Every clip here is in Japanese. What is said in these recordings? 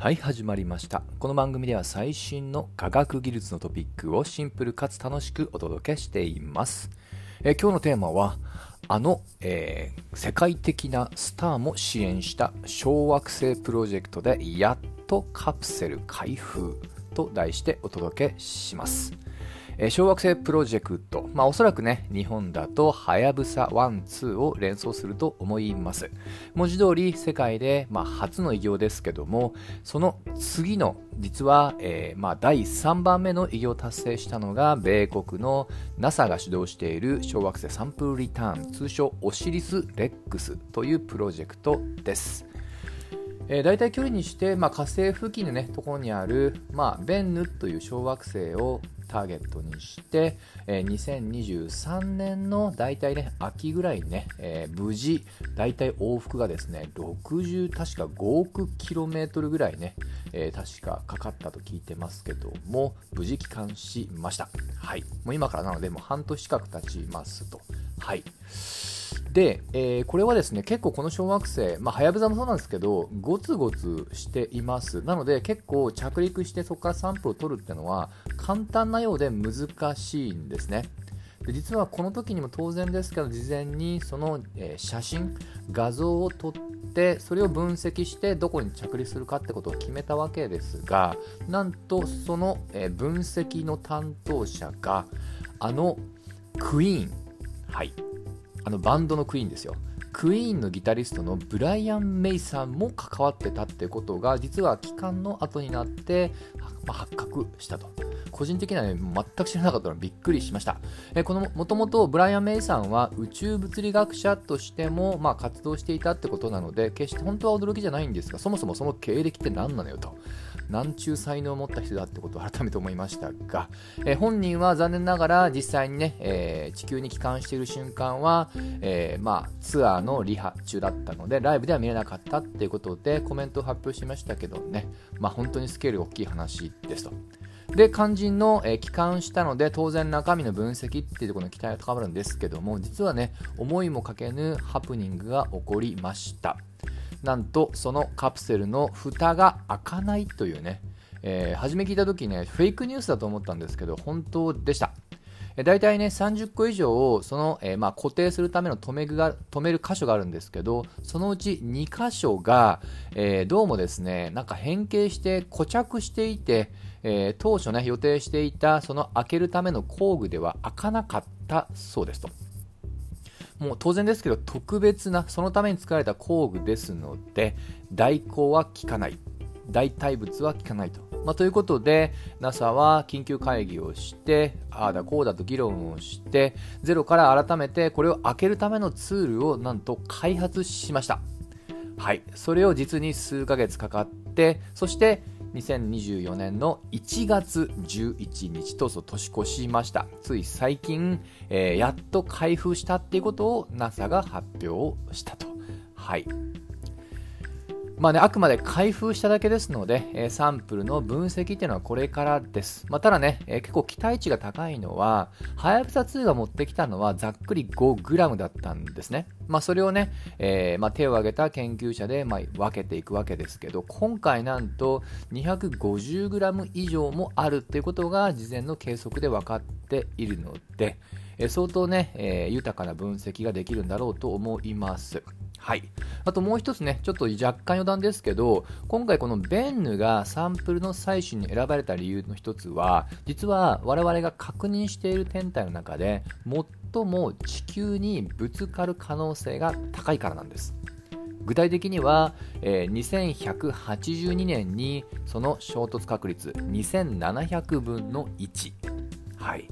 はい始まりました。この番組では最新の科学技術のトピックをシンプルかつ楽しくお届けしています。え今日のテーマはあの、えー、世界的なスターも支援した小惑星プロジェクトでやっとカプセル開封と題してお届けします。え小惑星プロジェクト、まあ、おそらくね、日本だと、はやぶさ1、2を連想すると思います。文字通り、世界で、まあ、初の偉業ですけども、その次の、実は、えー、まあ、第3番目の偉業を達成したのが、米国の NASA が主導している小惑星サンプルリターン、通称オシリス・レックスというプロジェクトです。えー、大体距離にして、まあ、火星付近の、ね、ところにある、まあ、ベンヌという小惑星をターゲットにして、えー、2023年の大体ね、秋ぐらいにね、えー、無事、大体往復がですね、60、確か5億キロメートルぐらいね、えー、確かかかったと聞いてますけども、無事帰還しました。はい。もう今からなので、もう半年近く経ちますと。はい。で、えー、これはですね、結構この小惑星、まあ、はやぶさもそうなんですけど、ゴツゴツしています。なので、結構着陸してそこからサンプルを取るっていうのは、簡単なようで難しいんですね。で実はこの時にも当然ですけど、事前にその、え、写真、画像を撮って、それを分析してどこに着陸するかってことを決めたわけですが、なんとその、え、分析の担当者が、あのクイーン、はい、あのバンドのクイーンですよ。クイーンのギタリストのブライアン・メイさんも関わってたってことが実は期間の後になって、まあ、発覚したと。個人的には、ね、全く知らなかったのでびっくりしました。えこのもともとブライアン・メイさんは宇宙物理学者としても、まあ、活動していたってことなので決して本当は驚きじゃないんですがそもそもその経歴って何なのよと。なんちゅう才能を持った人だってことを改めて思いましたが、えー、本人は残念ながら実際にね、えー、地球に帰還している瞬間は、えー、まあ、ツアーのリハ中だったのでライブでは見れなかったっていうことでコメントを発表しましたけどね、まあ、本当にスケール大きい話ですと。で、肝心の、えー、帰還したので、当然中身の分析っていうところの期待が高まるんですけども、実はね、思いもかけぬハプニングが起こりました。なんとそのカプセルの蓋が開かないというね、えー、初め聞いた時ねフェイクニュースだと思ったんですけど本当でした。大体ね30個以上をその、えー、まあ、固定するための留め具が止める箇所があるんですけどそのうち2箇所が、えー、どうもですねなんか変形して固着していて、え当初ね予定していたその開けるための工具では開かなかったそうですと。もう当然ですけど特別なそのために作られた工具ですので代行は効かない。代替物は効かないと、まあ、ということで NASA は緊急会議をしてああだこうだと議論をしてゼロから改めてこれを開けるためのツールをなんと開発しました。はい。それを実に数ヶ月かかってそして2024年の1月11日と年越しました。つい最近、えー、やっと開封したっていうことを NASA が発表したと。はい。まあね、あくまで開封しただけですので、え、サンプルの分析っていうのはこれからです。まあ、ただね、え、結構期待値が高いのは、はやぶさ2が持ってきたのはざっくり 5g だったんですね。まあ、それをね、えー、まあ、手を挙げた研究者で、ま、分けていくわけですけど、今回なんと 250g 以上もあるっていうことが事前の計測で分かっているので、え相当ね、え豊かな分析ができるんだろうと思います。はい。あともう一つね、ちょっと若干余談ですけど、今回このベンヌがサンプルの採取に選ばれた理由の一つは、実は我々が確認している天体の中で、最も地球にぶつかる可能性が高いからなんです。具体的には、えー、2182年にその衝突確率2700分の1。はい。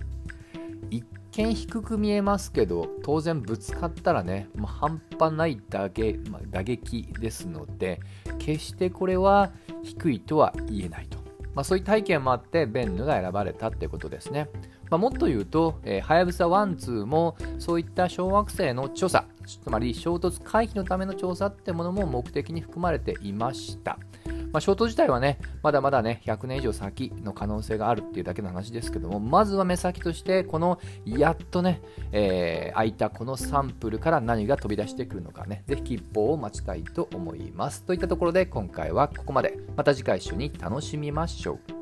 一見低く見えますけど当然ぶつかったらね、もう半端ない打撃,、まあ、打撃ですので決してこれは低いとは言えないと、まあ、そういう体験もあってベンヌが選ばれたってことですね、まあ、もっと言うとはやぶさ1、2もそういった小惑星の調査つまり衝突回避のための調査ってものも目的に含まれていました。まあ、ショート自体はね、まだまだね、100年以上先の可能性があるっていうだけの話ですけども、まずは目先として、このやっとね、えー、空いたこのサンプルから何が飛び出してくるのかね、ぜひ吉報を待ちたいと思います。といったところで今回はここまで。また次回一緒に楽しみましょう。